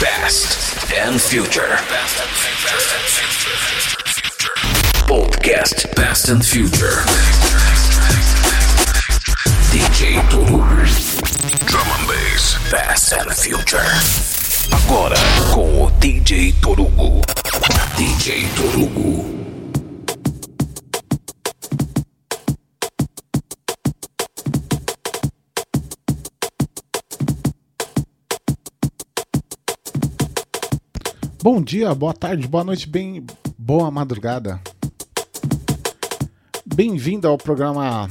Past and Future. Podcast Past and Future. DJ Toru. Drum and Bass. Past and Future. Agora com o DJ Torugo. DJ Torugo. Bom dia, boa tarde, boa noite, bem boa madrugada. Bem-vindo ao programa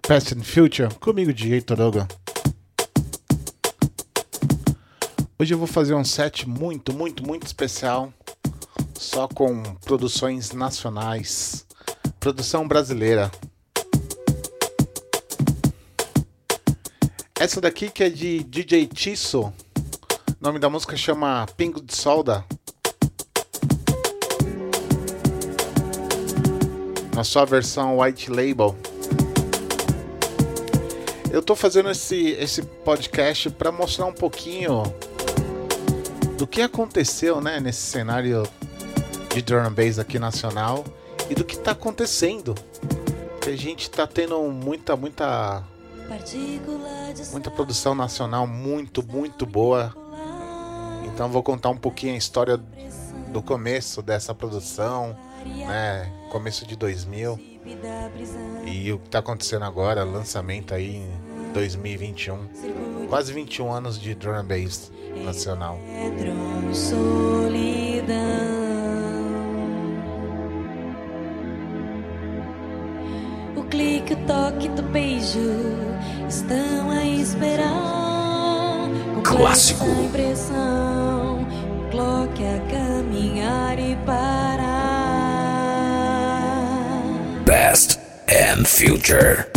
Past and Future comigo, DJ Toroga. Hoje eu vou fazer um set muito, muito, muito especial, só com produções nacionais, produção brasileira. Essa daqui que é de DJ Tisso. O nome da música chama Pingo de Solda. Na sua versão White Label. Eu tô fazendo esse, esse podcast para mostrar um pouquinho do que aconteceu né, nesse cenário de drum bass aqui nacional e do que tá acontecendo. Que a gente tá tendo muita, muita muita produção nacional muito, muito boa. Então vou contar um pouquinho a história do começo dessa produção, né? Começo de 2000 e o que está acontecendo agora, lançamento aí em 2021. Quase 21 anos de drum and bass nacional. O clique, o toque do beijo estão a esperar. Clássico. Clock a caminhar e parar. Past and Future.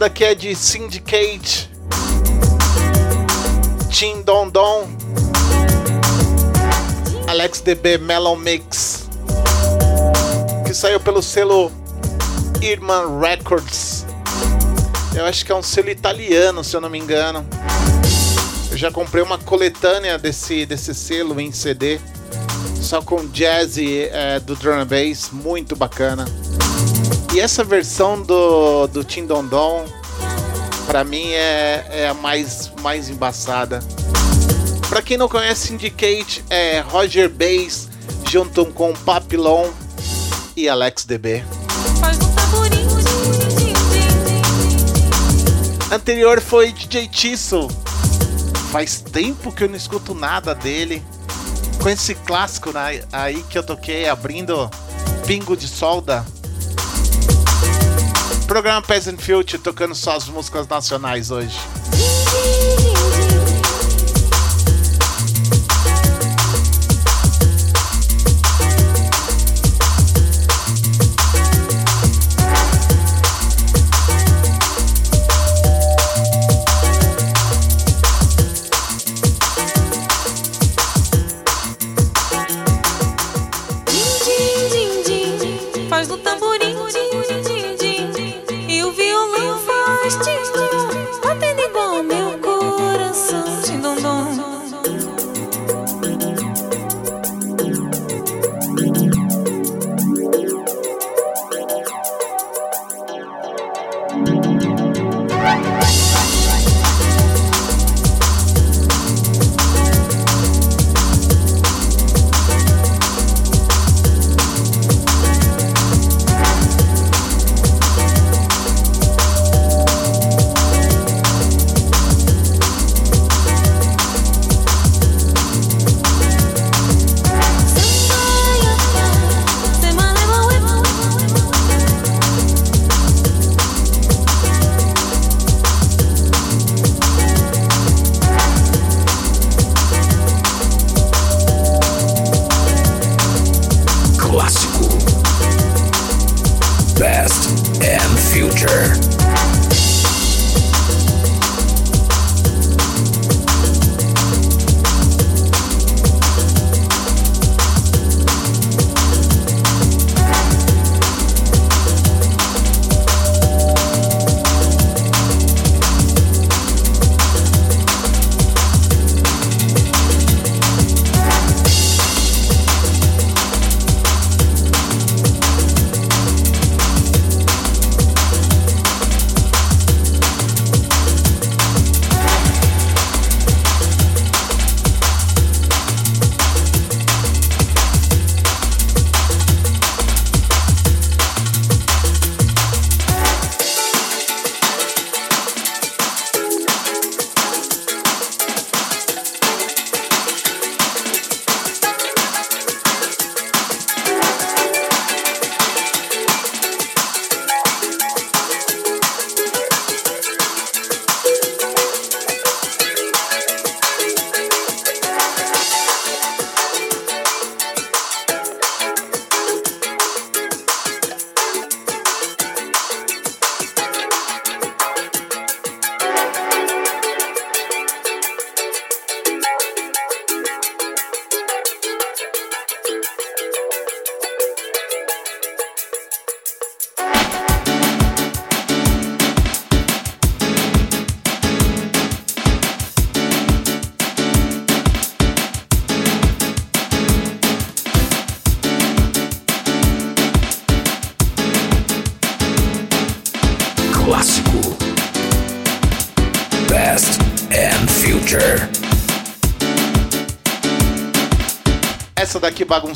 Daqui é de Syndicate. Tim Don Don. Alex DB Melon Mix. Que saiu pelo selo Irman Records. Eu acho que é um selo italiano, se eu não me engano. Eu já comprei uma coletânea desse, desse selo em CD. Só com jazz é, do drum and bass, muito bacana. E essa versão do, do Tim Don Don, pra mim é, é a mais, mais embaçada. Pra quem não conhece Syndicate, é Roger Bass junto com Papillon e Alex DB. Anterior foi DJ Tisso. Faz tempo que eu não escuto nada dele. Com esse clássico né, aí que eu toquei abrindo Pingo de Solda. Programa Peasant Future tocando só as músicas nacionais hoje.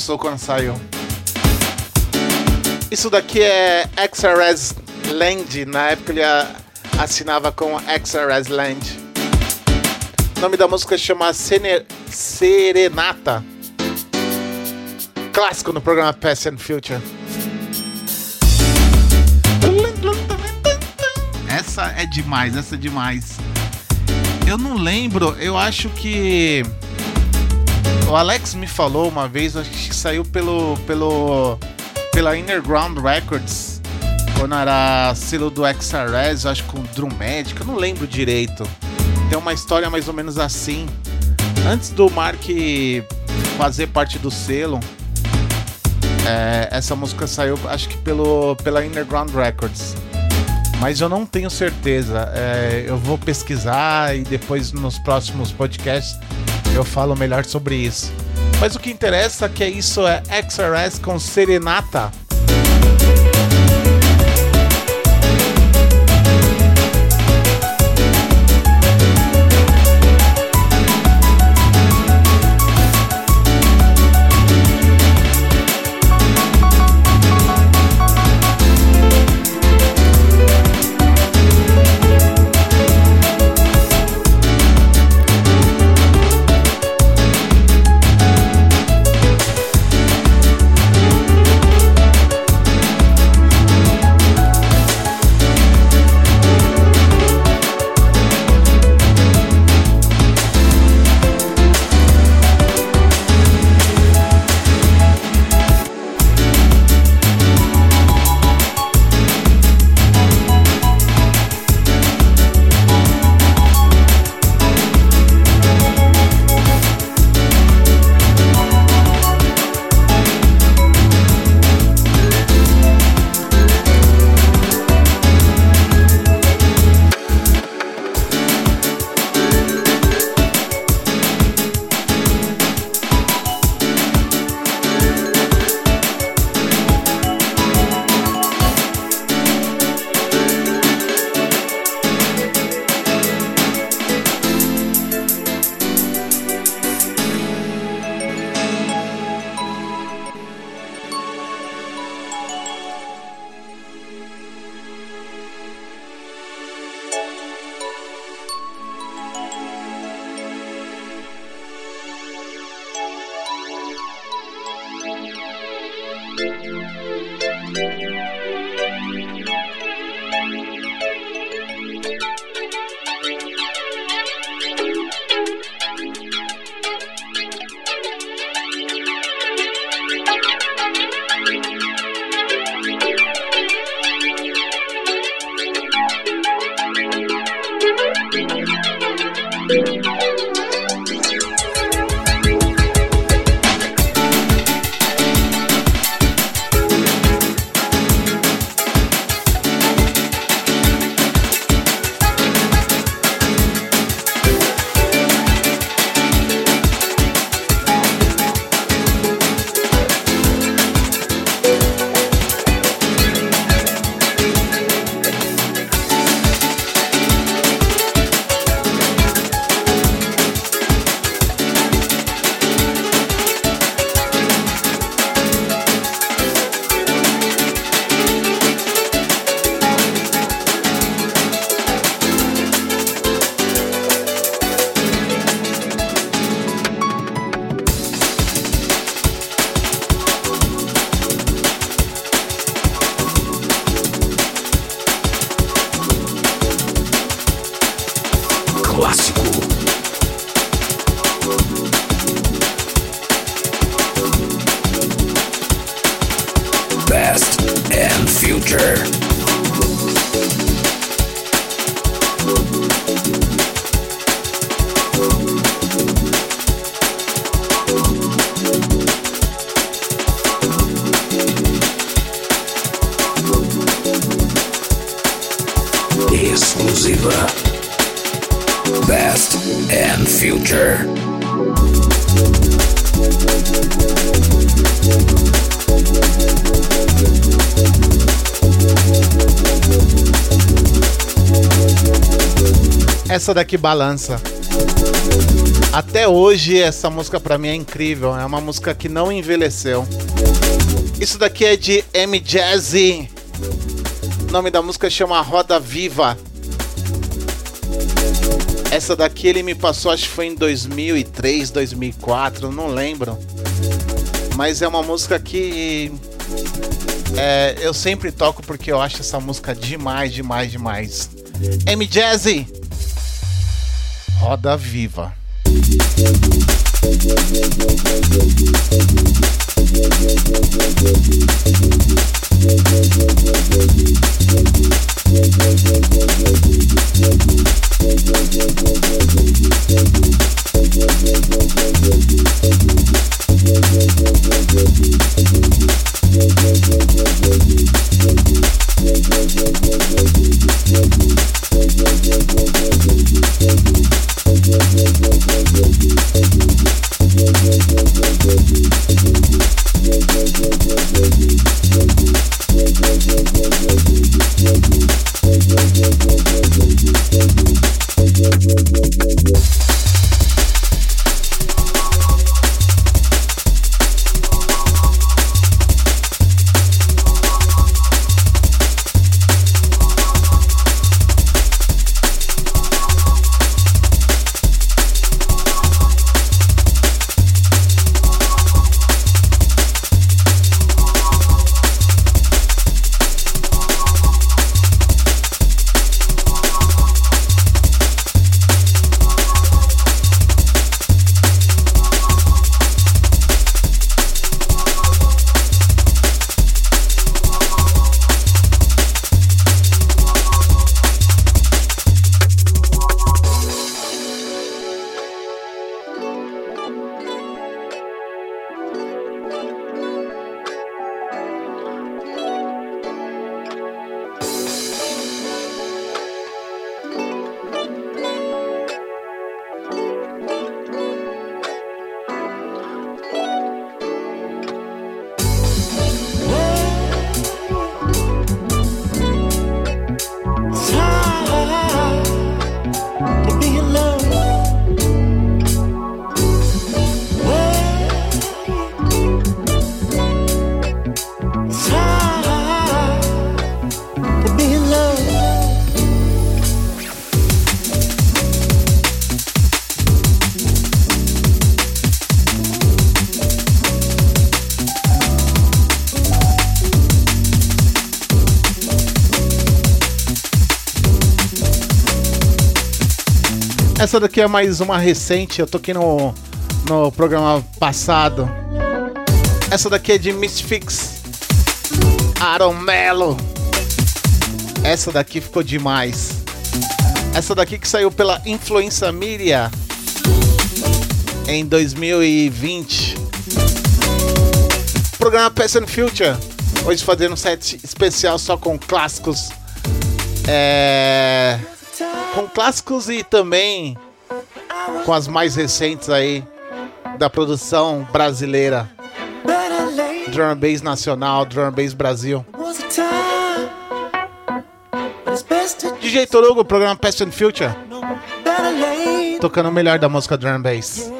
Bagunçou quando saiu. Isso daqui é XRS Land. Na época ele assinava com XRS Land. O nome da música chama Sene- Serenata. Clássico no programa Past and Future. Essa é demais, essa é demais. Eu não lembro, eu acho que. O Alex me falou uma vez, acho que saiu pelo. pelo. pela Innerground Records, quando era selo do XRS, acho com Drum Magic, eu não lembro direito. Tem uma história mais ou menos assim. Antes do Mark fazer parte do selo, é, essa música saiu, acho que pelo, pela Underground Records. Mas eu não tenho certeza. É, eu vou pesquisar e depois nos próximos podcasts eu falo melhor sobre isso. Mas o que interessa é que isso é XRS com Serenata. clássico. Past and future. Essa daqui balança. Até hoje essa música para mim é incrível, é uma música que não envelheceu. Isso daqui é de M Jazzy. O nome da música chama Roda Viva. Essa daqui ele me passou, acho que foi em 2003, 2004, não lembro. Mas é uma música que é, eu sempre toco porque eu acho essa música demais, demais, demais. M Jazzy, Roda Viva. Thank you. Essa daqui é mais uma recente, eu toquei no, no programa passado. Essa daqui é de Misfix. Aaron Mello. Essa daqui ficou demais. Essa daqui que saiu pela Influência Mídia em 2020. Programa Past and Future. Hoje fazendo um set especial só com clássicos. É com clássicos e também com as mais recentes aí da produção brasileira. Drum and Bass Nacional, Drum and Bass Brasil. DJ Torugo, programa Past and Future. Tocando o melhor da música Drum and Bass.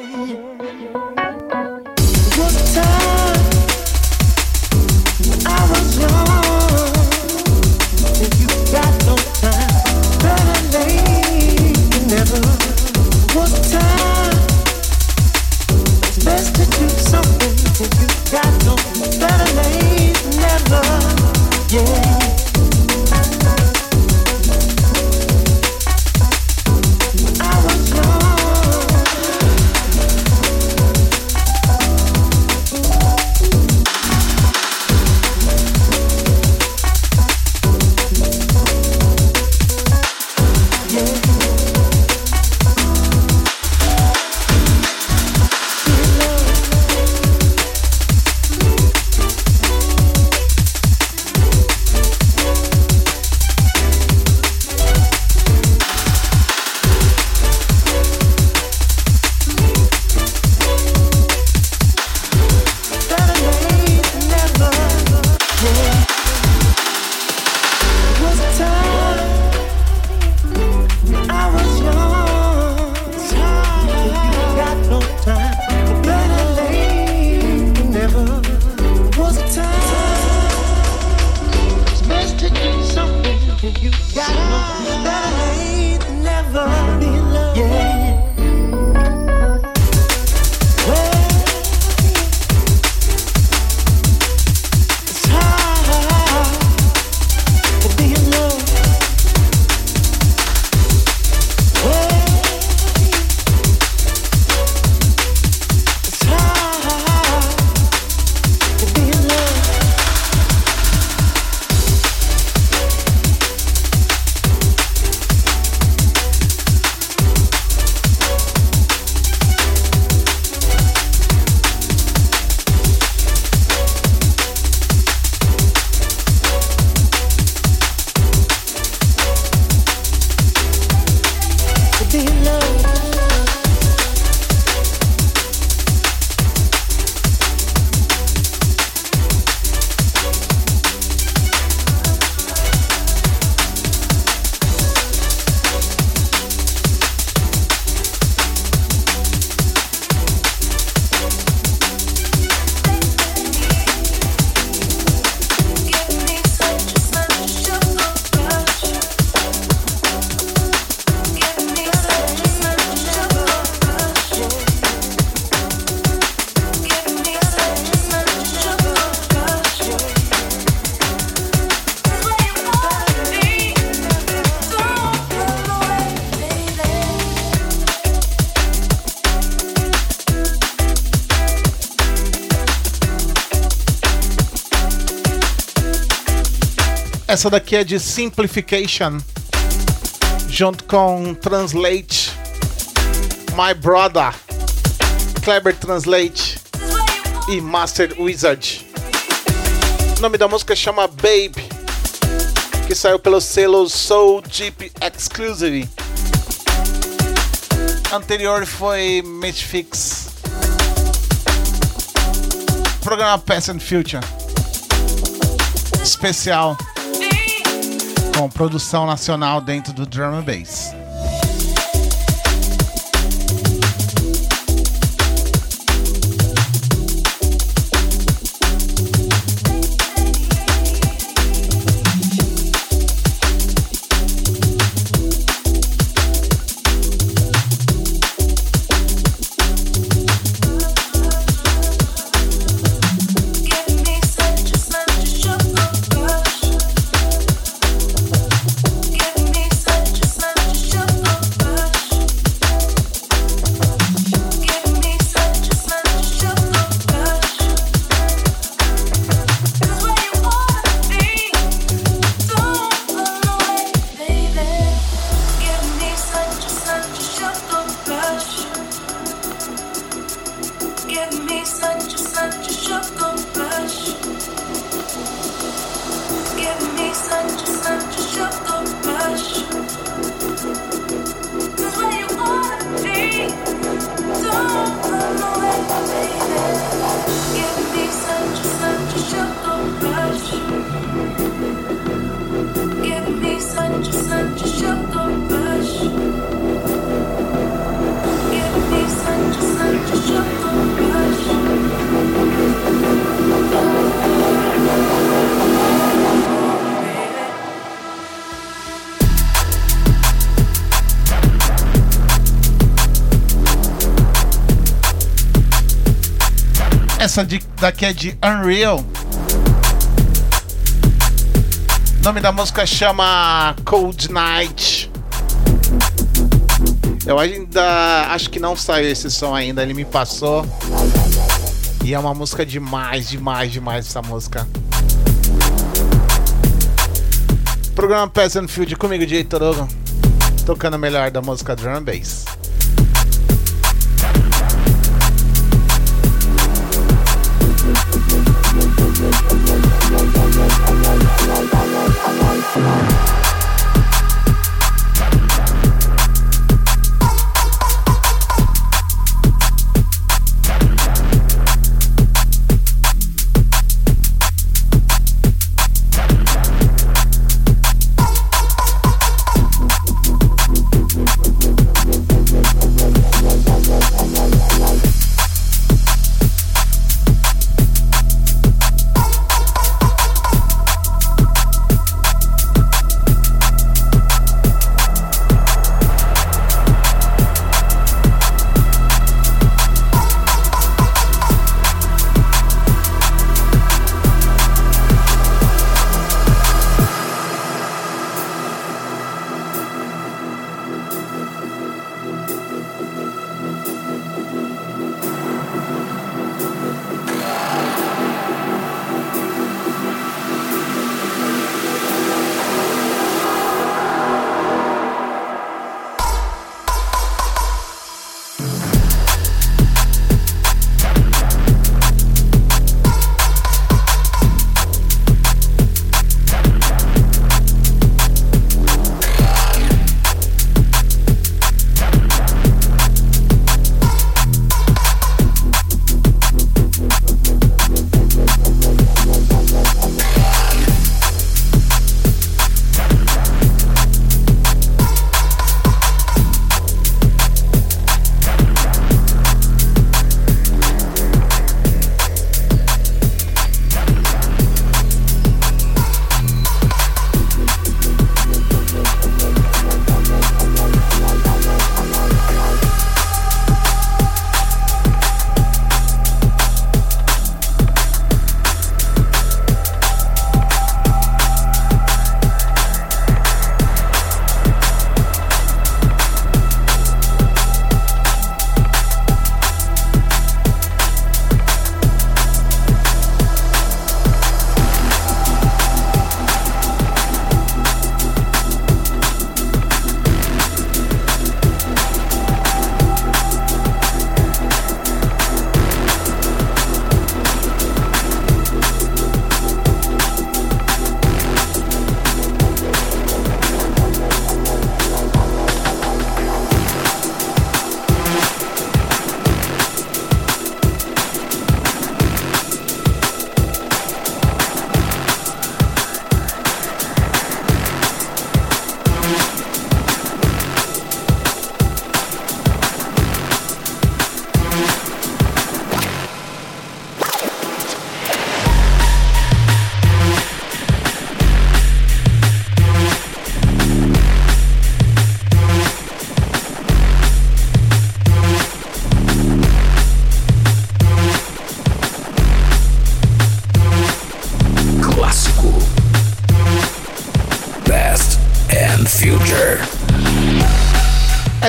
Essa daqui é de Simplification, junto com Translate, My Brother, Clever Translate e Master Wizard. O nome da música chama Babe, que saiu pelo selo Soul Deep Exclusive. Anterior foi Fix. Programa Past and Future. Especial com produção nacional dentro do drum and bass. Essa de- daqui é de Unreal. O nome da música chama Cold Night. Eu ainda acho que não saiu esse som ainda, ele me passou. E é uma música demais, demais, demais essa música. Programa Peasant Field comigo, DJ Torogo. Tocando melhor da música Drum Bass.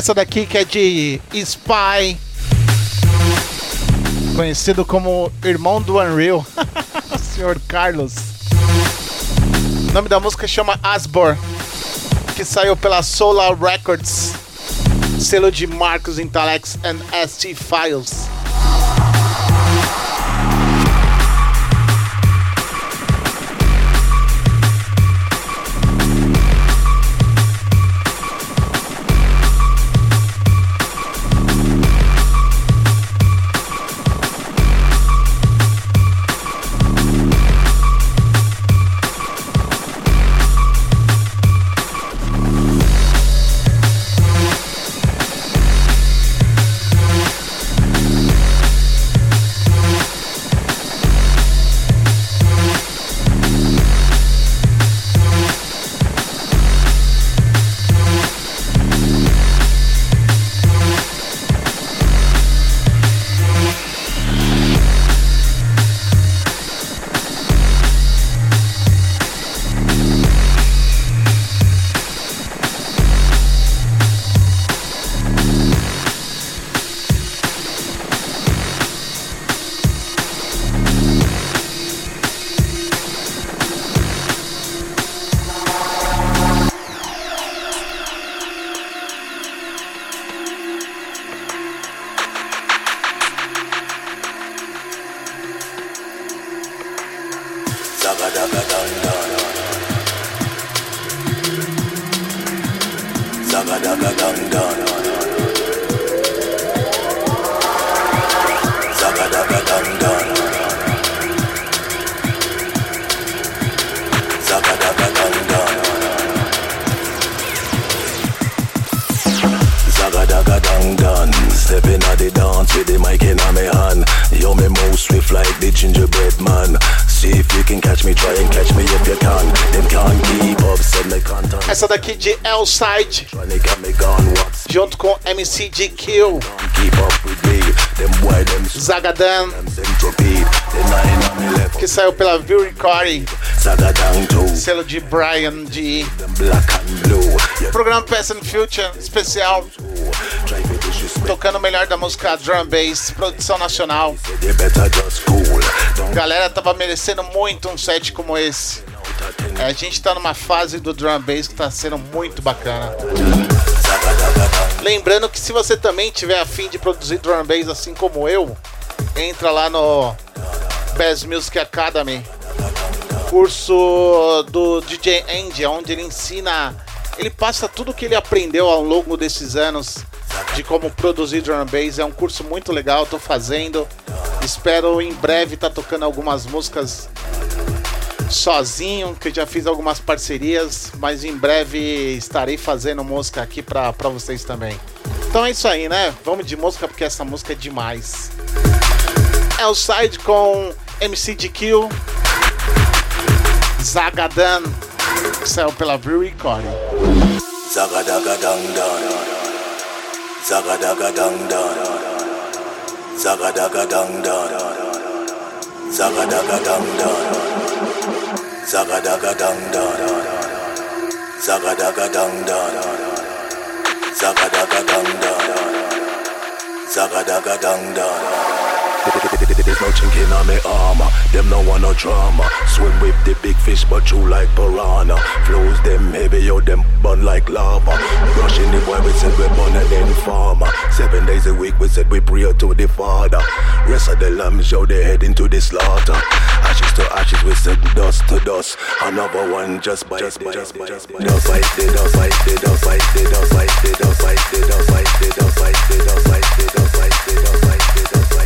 Essa daqui que é de Spy, conhecido como irmão do Unreal, Senhor Carlos. O nome da música chama Asbor, que saiu pela Solar Records, selo de Marcos Intalex and ST Files. essa daqui de Elside, junto com MC de Kill, Zagadan, que saiu pela View Recording, selo de Brian D. Programa Past and Future especial tocando o melhor da música drum bass, produção nacional. Galera, tava merecendo muito um set como esse. É, a gente tá numa fase do drum and bass que tá sendo muito bacana. Lembrando que se você também tiver afim de produzir drum and bass assim como eu, entra lá no Bass Music Academy, curso do DJ Andy, onde ele ensina, ele passa tudo que ele aprendeu ao longo desses anos de como produzir drum and bass. É um curso muito legal, tô fazendo. Espero em breve estar tocando algumas músicas sozinho, que eu já fiz algumas parcerias, mas em breve estarei fazendo música aqui pra, pra vocês também. Então é isso aí, né? Vamos de música porque essa música é demais. É o side com MC DQ, Zagadan, saiu pela Brew Recording. Zagadaga dang dang Zagadaga dang dang Zagadaga dang dang Zagadaga dang dang Zagadaga dang dang Zagadaga dang dang Zagadaga dang dang Zagadaga dang dang There's no chink in on me armor. Them no want no drama. Swim with the big fish, but true like piranha. Flows them heavy, yo, them burn like lava. Rushing the boy, we said we born and then farmer. Seven days a week, we said we pray to the Father. Rest of the lambs, yo, they head into the slaughter. Ashes to ashes, we said dust to dust. Another one just by just by just by just by. Dust fight, they dust fight, they dust fight, they dust fight, they dust fight, they dust fight, they dust fight, they dust fight, they dust fight, they dust fight, they dust fight,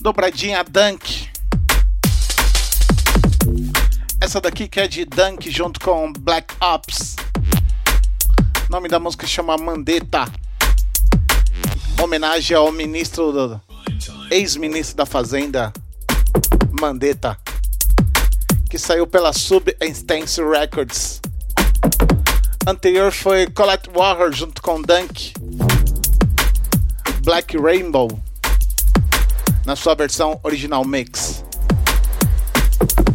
Dobradinha Dunk. Essa daqui que é de Dunk junto com Black Ops. O nome da música chama Mandetta. Homenagem ao ministro ex-ministro da Fazenda Mandetta, que saiu pela Substance Records. Anterior foi Colette Walker junto com Dunk. Black Rainbow na sua versão original mix.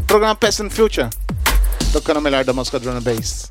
Programa Past and Future, tocando o melhor da música and bass.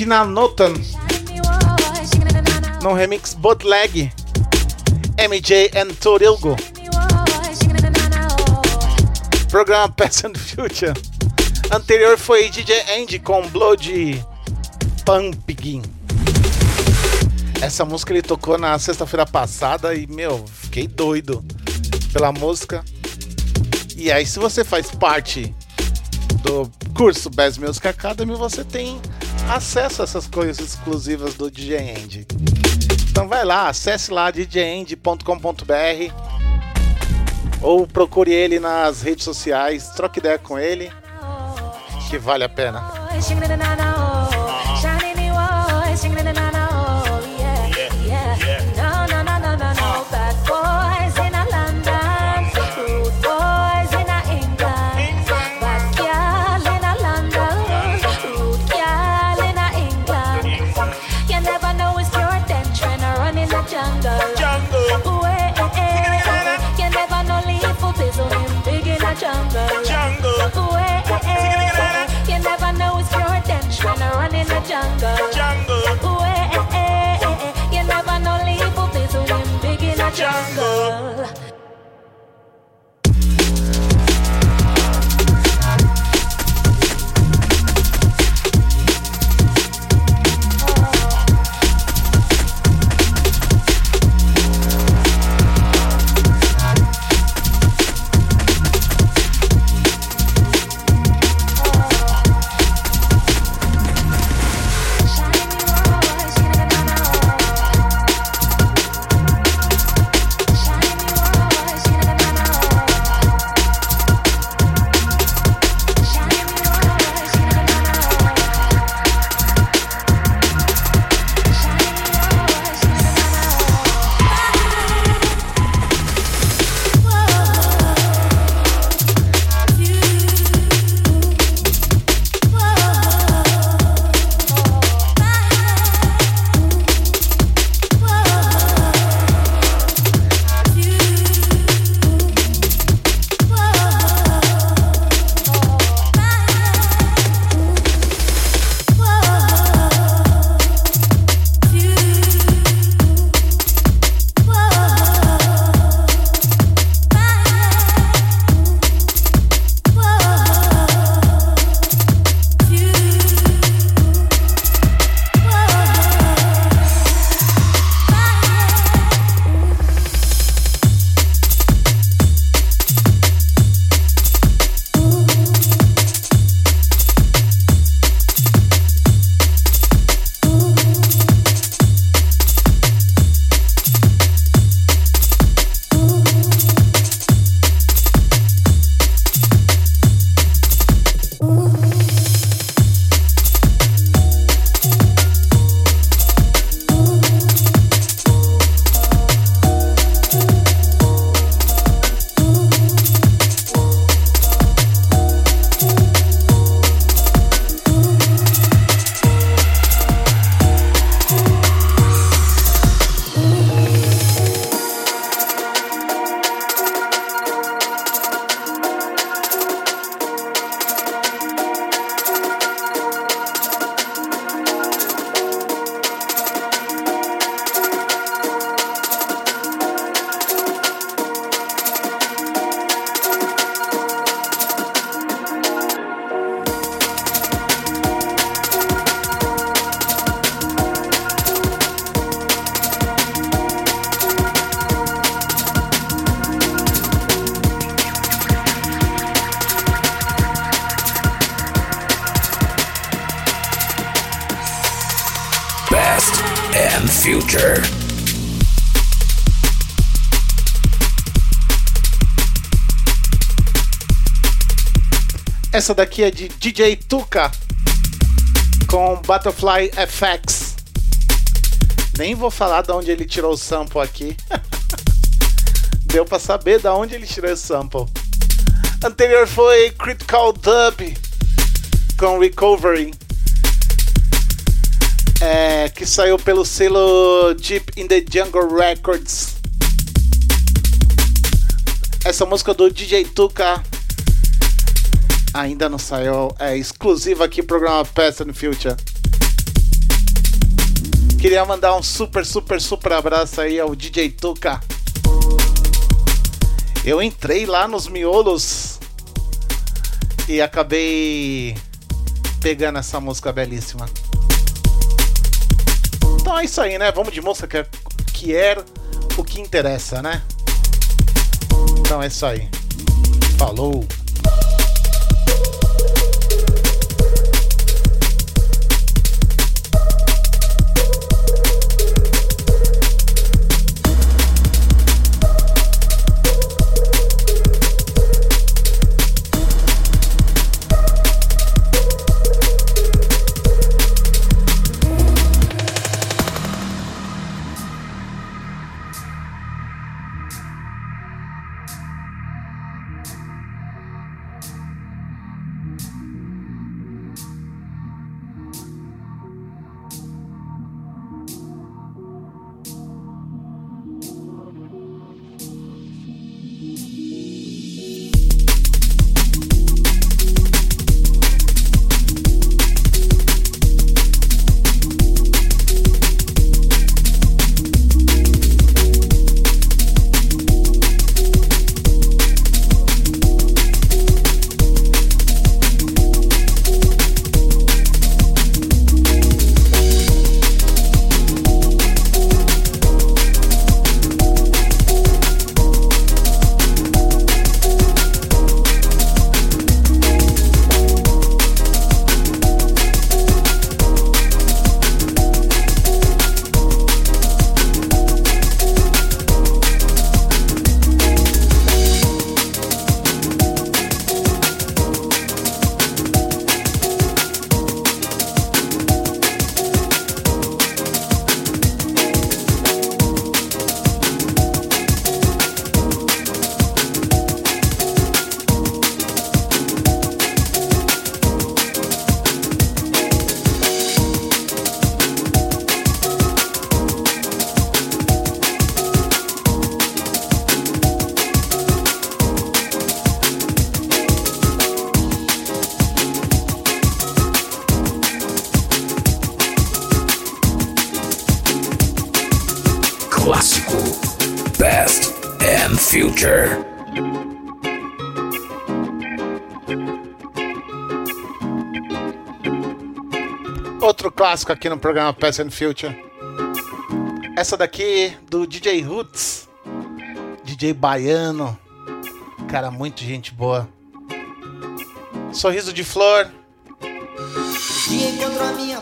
Original Notan no remix Bootleg MJ and Torilgo. Programa Past Future. Anterior foi DJ Andy com Blood Pumpkin. Essa música ele tocou na sexta-feira passada e, meu, fiquei doido pela música. E aí, se você faz parte do curso Best Music Academy, você tem acesso a essas coisas exclusivas do DJ Andy. Então vai lá, acesse lá djend.com.br ou procure ele nas redes sociais, troque ideia com ele, que vale a pena. Run in the jungle. Jungle. Way, you never know lethal place when big in the jungle. Past Essa daqui é de DJ Tuca com Butterfly FX. Nem vou falar de onde ele tirou o sample aqui. Deu pra saber da onde ele tirou esse sample. Anterior foi Critical Dub com Recovery. É, que saiu pelo selo Deep in the Jungle Records. Essa música do DJ Tuca ainda não saiu, é exclusiva aqui pro programa Past and Future. Queria mandar um super, super, super abraço aí ao DJ Tuca. Eu entrei lá nos miolos e acabei pegando essa música belíssima. Então é isso aí, né? Vamos de música que é, que é o que interessa, né? Então é isso aí. Falou! Aqui no programa Past and Future. Essa daqui do DJ Roots. DJ baiano. Cara, muito gente boa. Sorriso de Flor.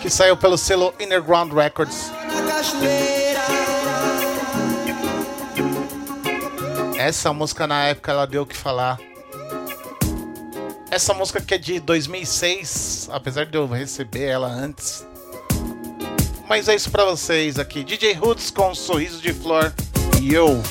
Que saiu pelo selo Underground Records. Essa música na época ela deu o que falar. Essa música que é de 2006, apesar de eu receber ela antes. Mas é isso pra vocês aqui. DJ Roots com Sorriso de Flor e eu.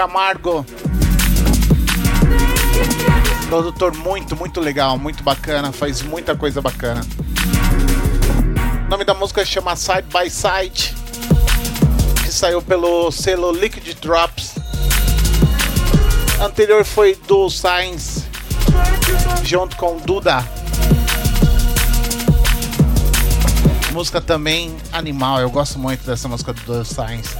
Camargo. Produtor muito, muito legal, muito bacana, faz muita coisa bacana. O nome da música chama Side by Side, que saiu pelo selo Liquid Drops. Anterior foi do Science, junto com Duda. Música também animal, eu gosto muito dessa música do Science.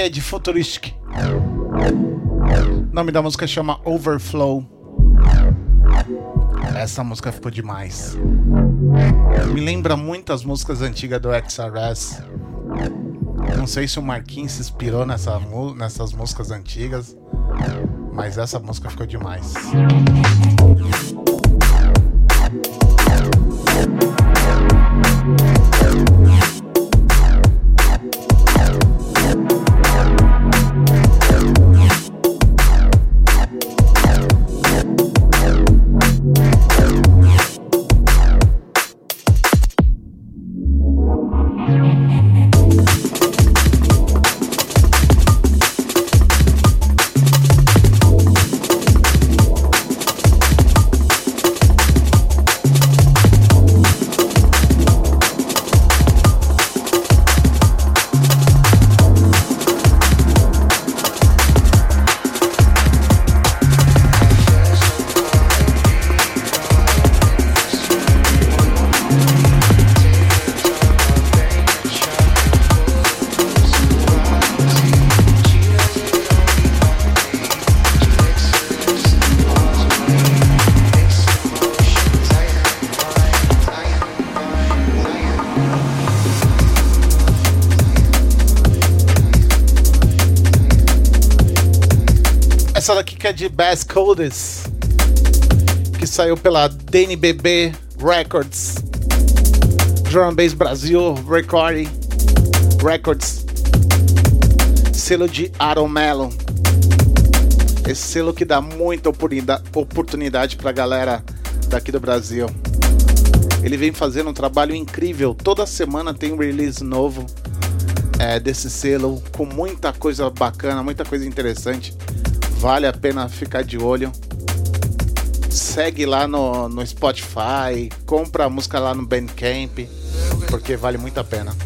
É de Futuristic. O nome da música chama Overflow. Essa música ficou demais. Me lembra muito as músicas antigas do XRS. Não sei se o Marquinhos se inspirou nessa, nessas músicas antigas, mas essa música ficou demais. música de Bass Codes, que saiu pela DNBB Records, Drum Bass Brasil Recording Records, selo de Aaron Mello. Esse selo que dá muita oportunidade pra galera daqui do Brasil. Ele vem fazendo um trabalho incrível. Toda semana tem um release novo é, desse selo com muita coisa bacana, muita coisa interessante. Vale a pena ficar de olho. Segue lá no, no Spotify, compra a música lá no Bandcamp, porque vale muito a pena.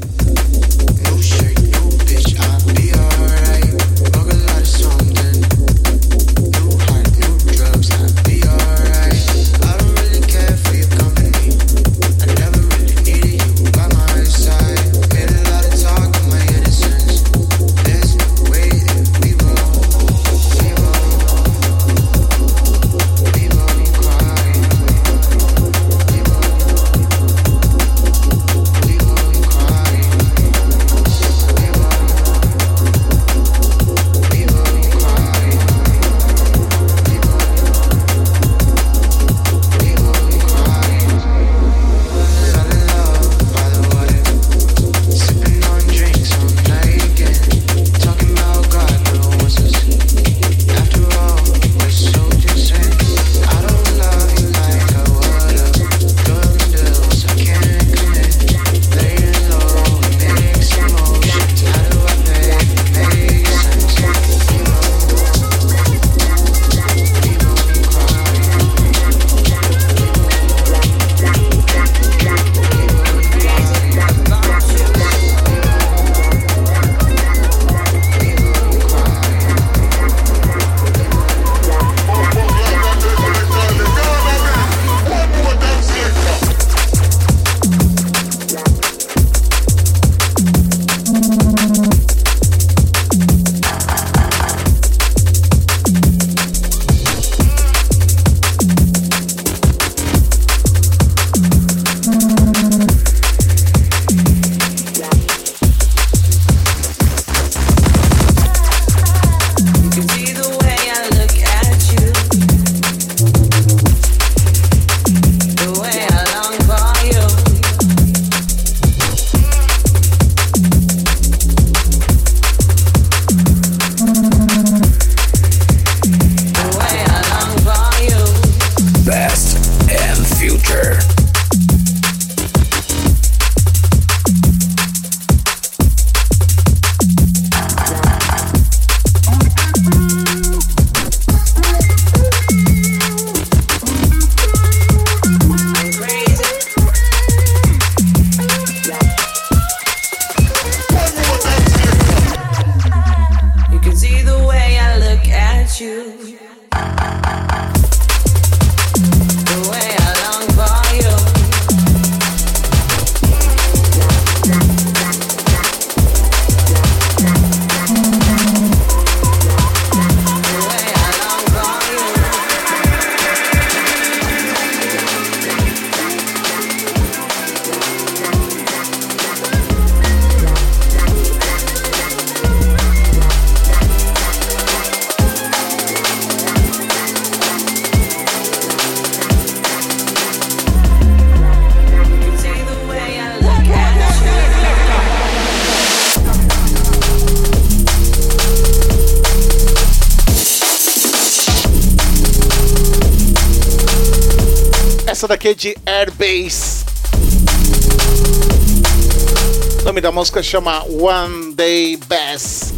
de Airbase. O nome da música chama One Day Bass.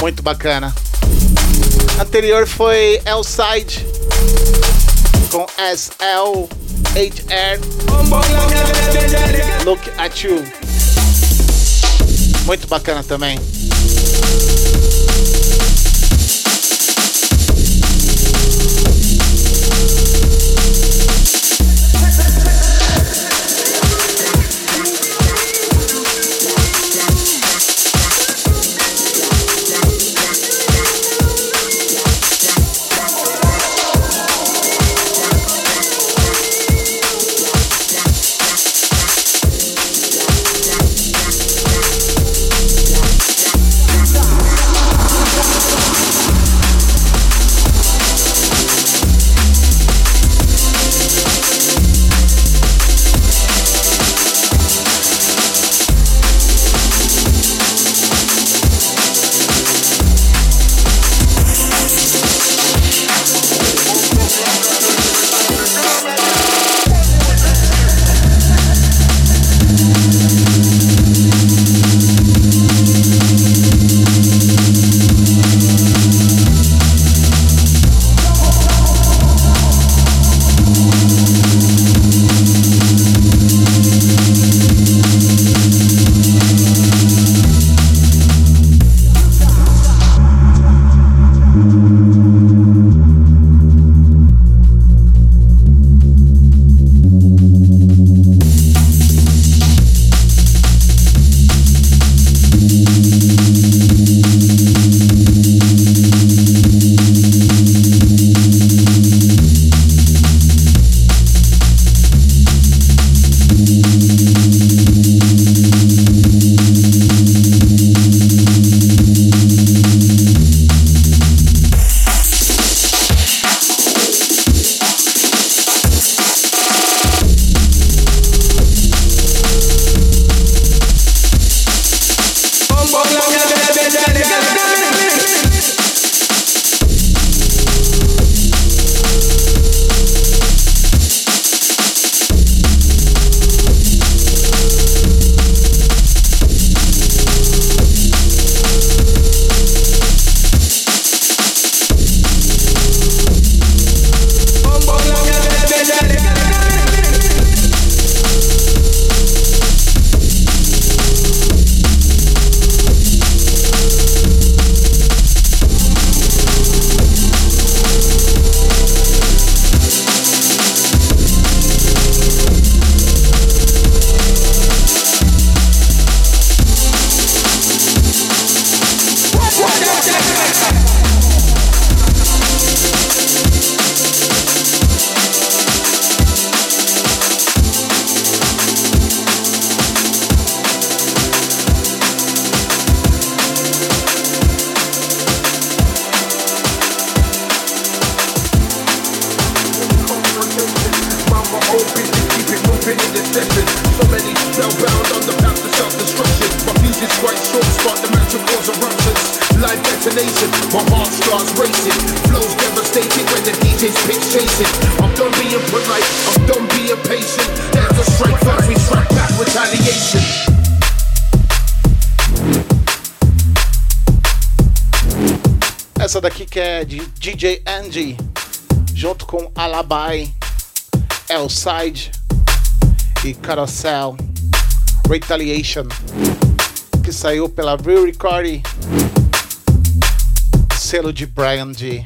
Muito bacana. Anterior foi Elside com SL HR. Look at you. Muito bacana também. Alabai, Elside e Carousel, Retaliation, que saiu pela Real Recording, selo de Brian D.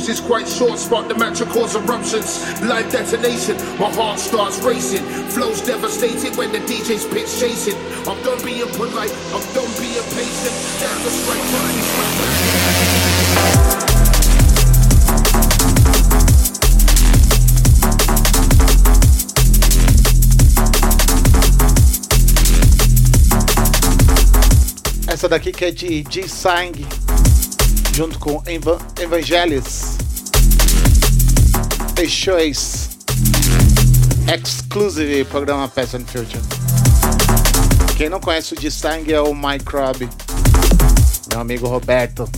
fuse is quite short, spark the match to cause eruptions. Live detonation, my heart starts racing. Flows devastated when the DJ's pitch chasing. I'm done being polite, I'm done being patient. That's the strike. Essa daqui que é de G-Sang, junto com Eva Evangelis. The Choice. Exclusive programa Past and Future. Quem não conhece o G-Sang é o Microbe, meu amigo Roberto.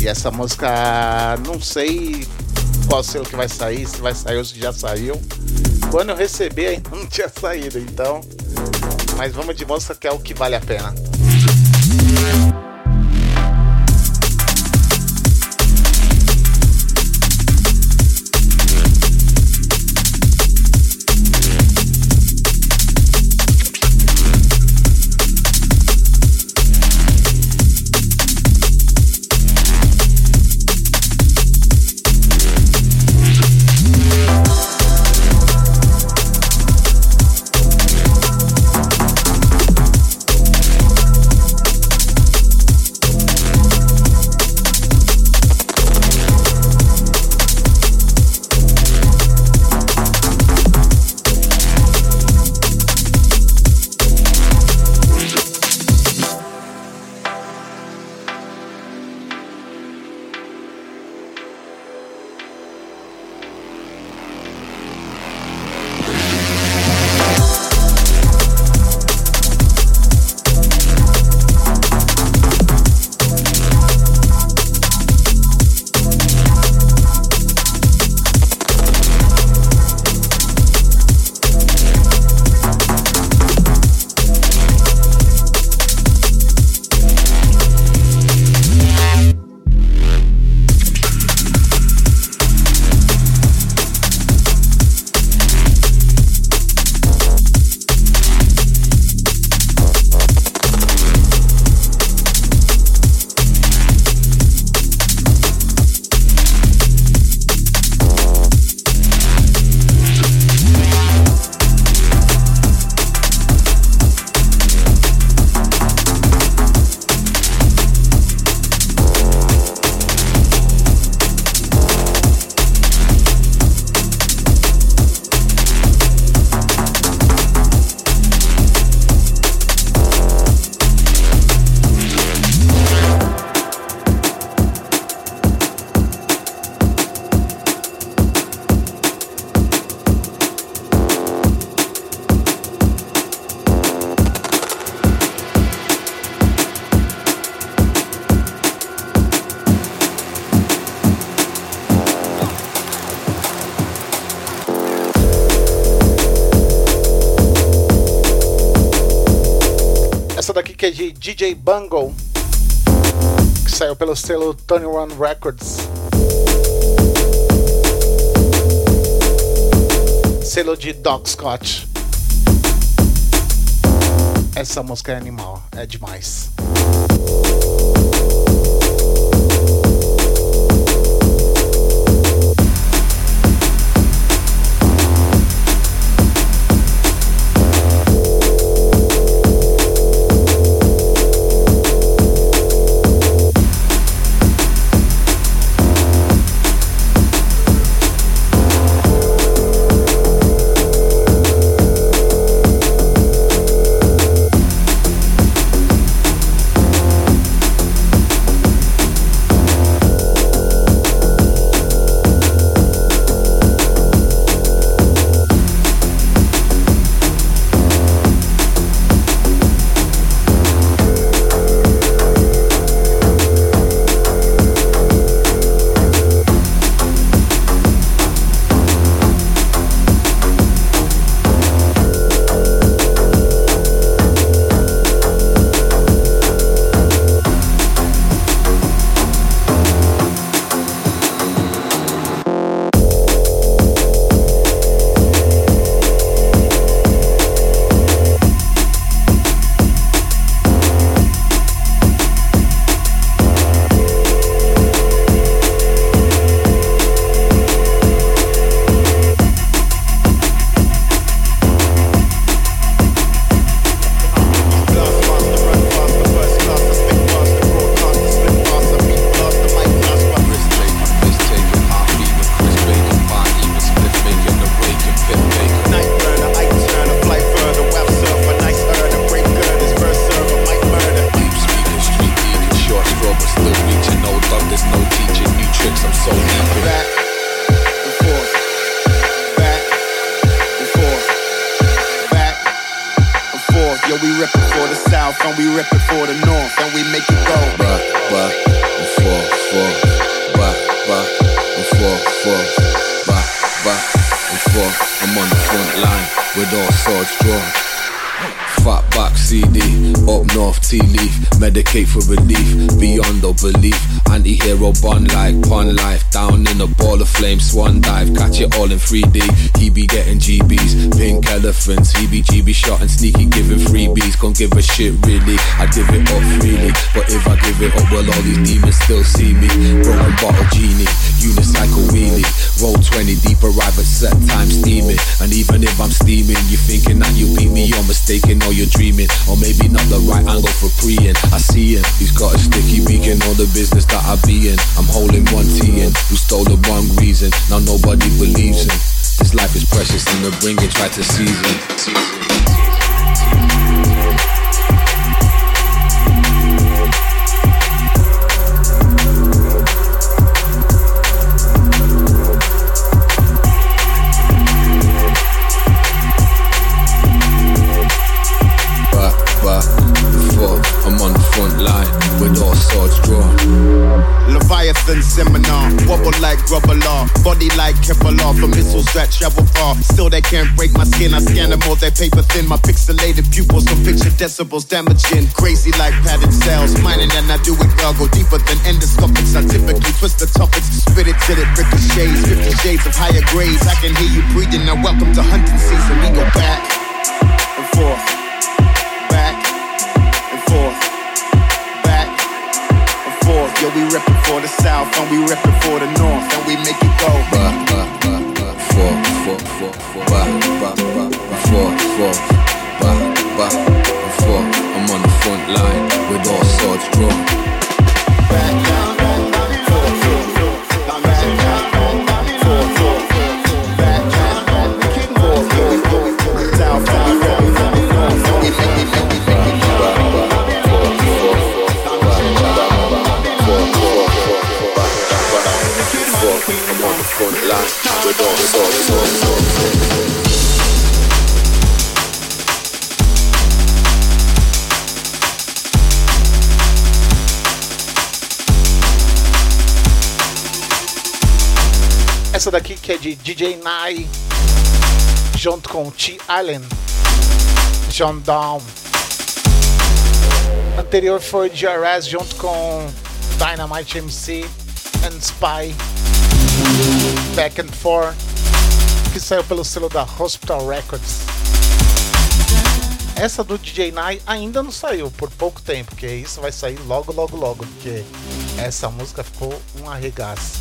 E essa música, não sei qual selo que vai sair, se vai sair ou se já saiu. Quando eu recebi ainda não tinha saído, então. Mas vamos de música que é o que vale a pena. DJ Bungle, que saiu pelo selo Tony One Records. Selo de Doc Scott. Essa música é animal, é demais. south and we rep it for the north and we make it go. Back, back, and forth, forth. Back, back, and forth, forth. Back, back, and forth. I'm on the front line with all swords drawn. CD, up north tea leaf, medicate for relief, beyond all belief. Anti hero bun like pun life, down in a ball of flame, swan dive, catch it all in 3D. He be getting GBs, pink elephants, he be GB shot and sneaky giving freebies. Can't give a shit really, I give it up freely. But if I give it up, well, all these demons still see me. Broken bottle genie, unicycle wheelie, roll 20 deep, arrive at set time steaming. And even if I'm steaming, you thinking that you beat me, you're mistaken or you're dreaming. Or maybe not the right angle for preying. I see him, he's got a sticky beak in all the business that I be in. I'm holding one T in, who stole the wrong reason. Now nobody believes him. This life is precious and the bringer tried to seize it. Decibels damaging, crazy like padded cells. Mining and I do it well, go deeper than endoscopics. I typically twist the topics, spit it till it ricochets. 50 shades of higher grades. I can hear you breathing. Now welcome to hunting season. We go back and forth, forth. Yo, we reppin' for the south and we reppin' for the north and we make it go. Back, back, back, back, forth, forth, forth, forth, back, back, back, back, forth, forth, back, back for. I'm on the front line with all swords drawn. Back down, back down, Essa daqui que é de DJ Nye, junto com T. Allen, John Down. Anterior foi JRS junto com Dynamite MC and Spy Back and Forth, que saiu pelo selo da Hospital Records. Essa do DJ Nai ainda não saiu por pouco tempo, porque isso vai sair logo, logo, logo, porque essa música ficou um arregaço.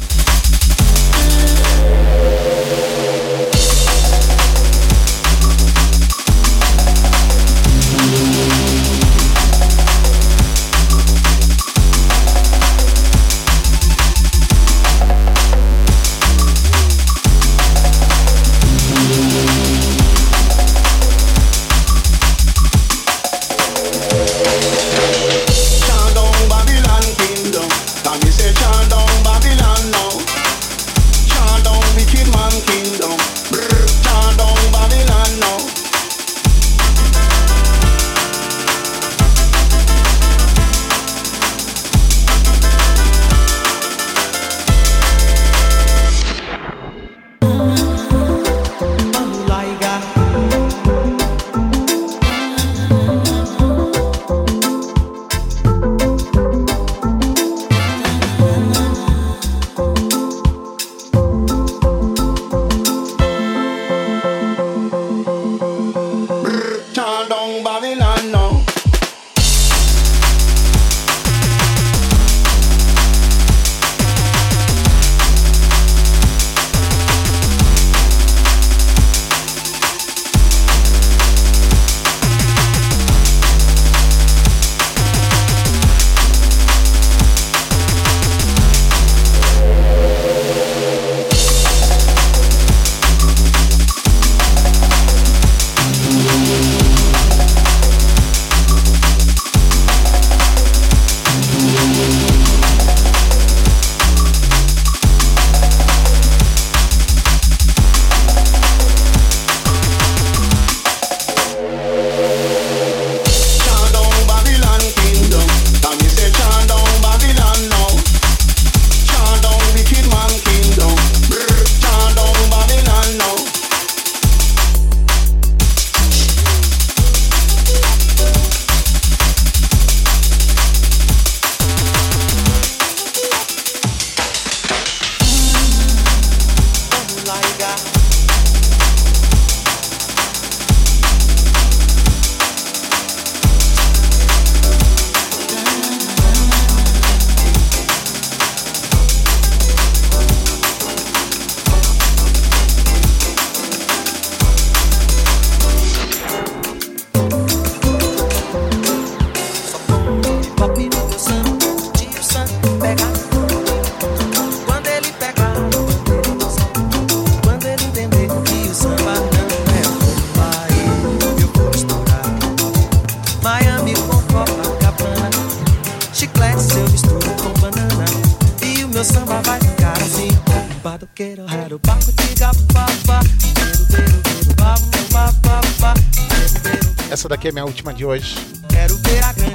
Minha última de hoje.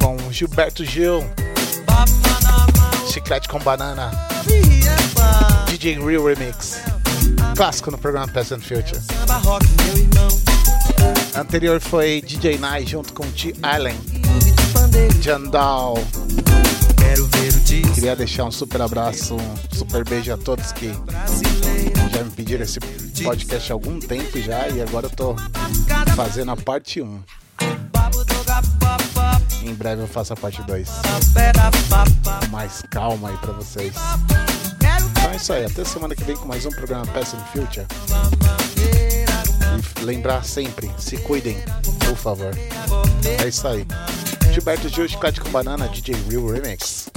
Com Gilberto Gil, Chiclete com Banana, DJ Real Remix. Clássico no programa Past and Future. Anterior foi DJ Nai junto com T. Allen, Jandal. Queria deixar um super abraço, um super beijo a todos que já me pediram esse podcast há algum tempo já e agora eu tô fazendo a parte 1. Em breve eu faço a parte 2. Com mais calma aí pra vocês. Então é isso aí, até semana que vem com mais um programa Past and Future. E lembrar sempre, se cuidem, por favor. É isso aí. Gilberto Gil, Chiclete com Banana, DJ Real Remix.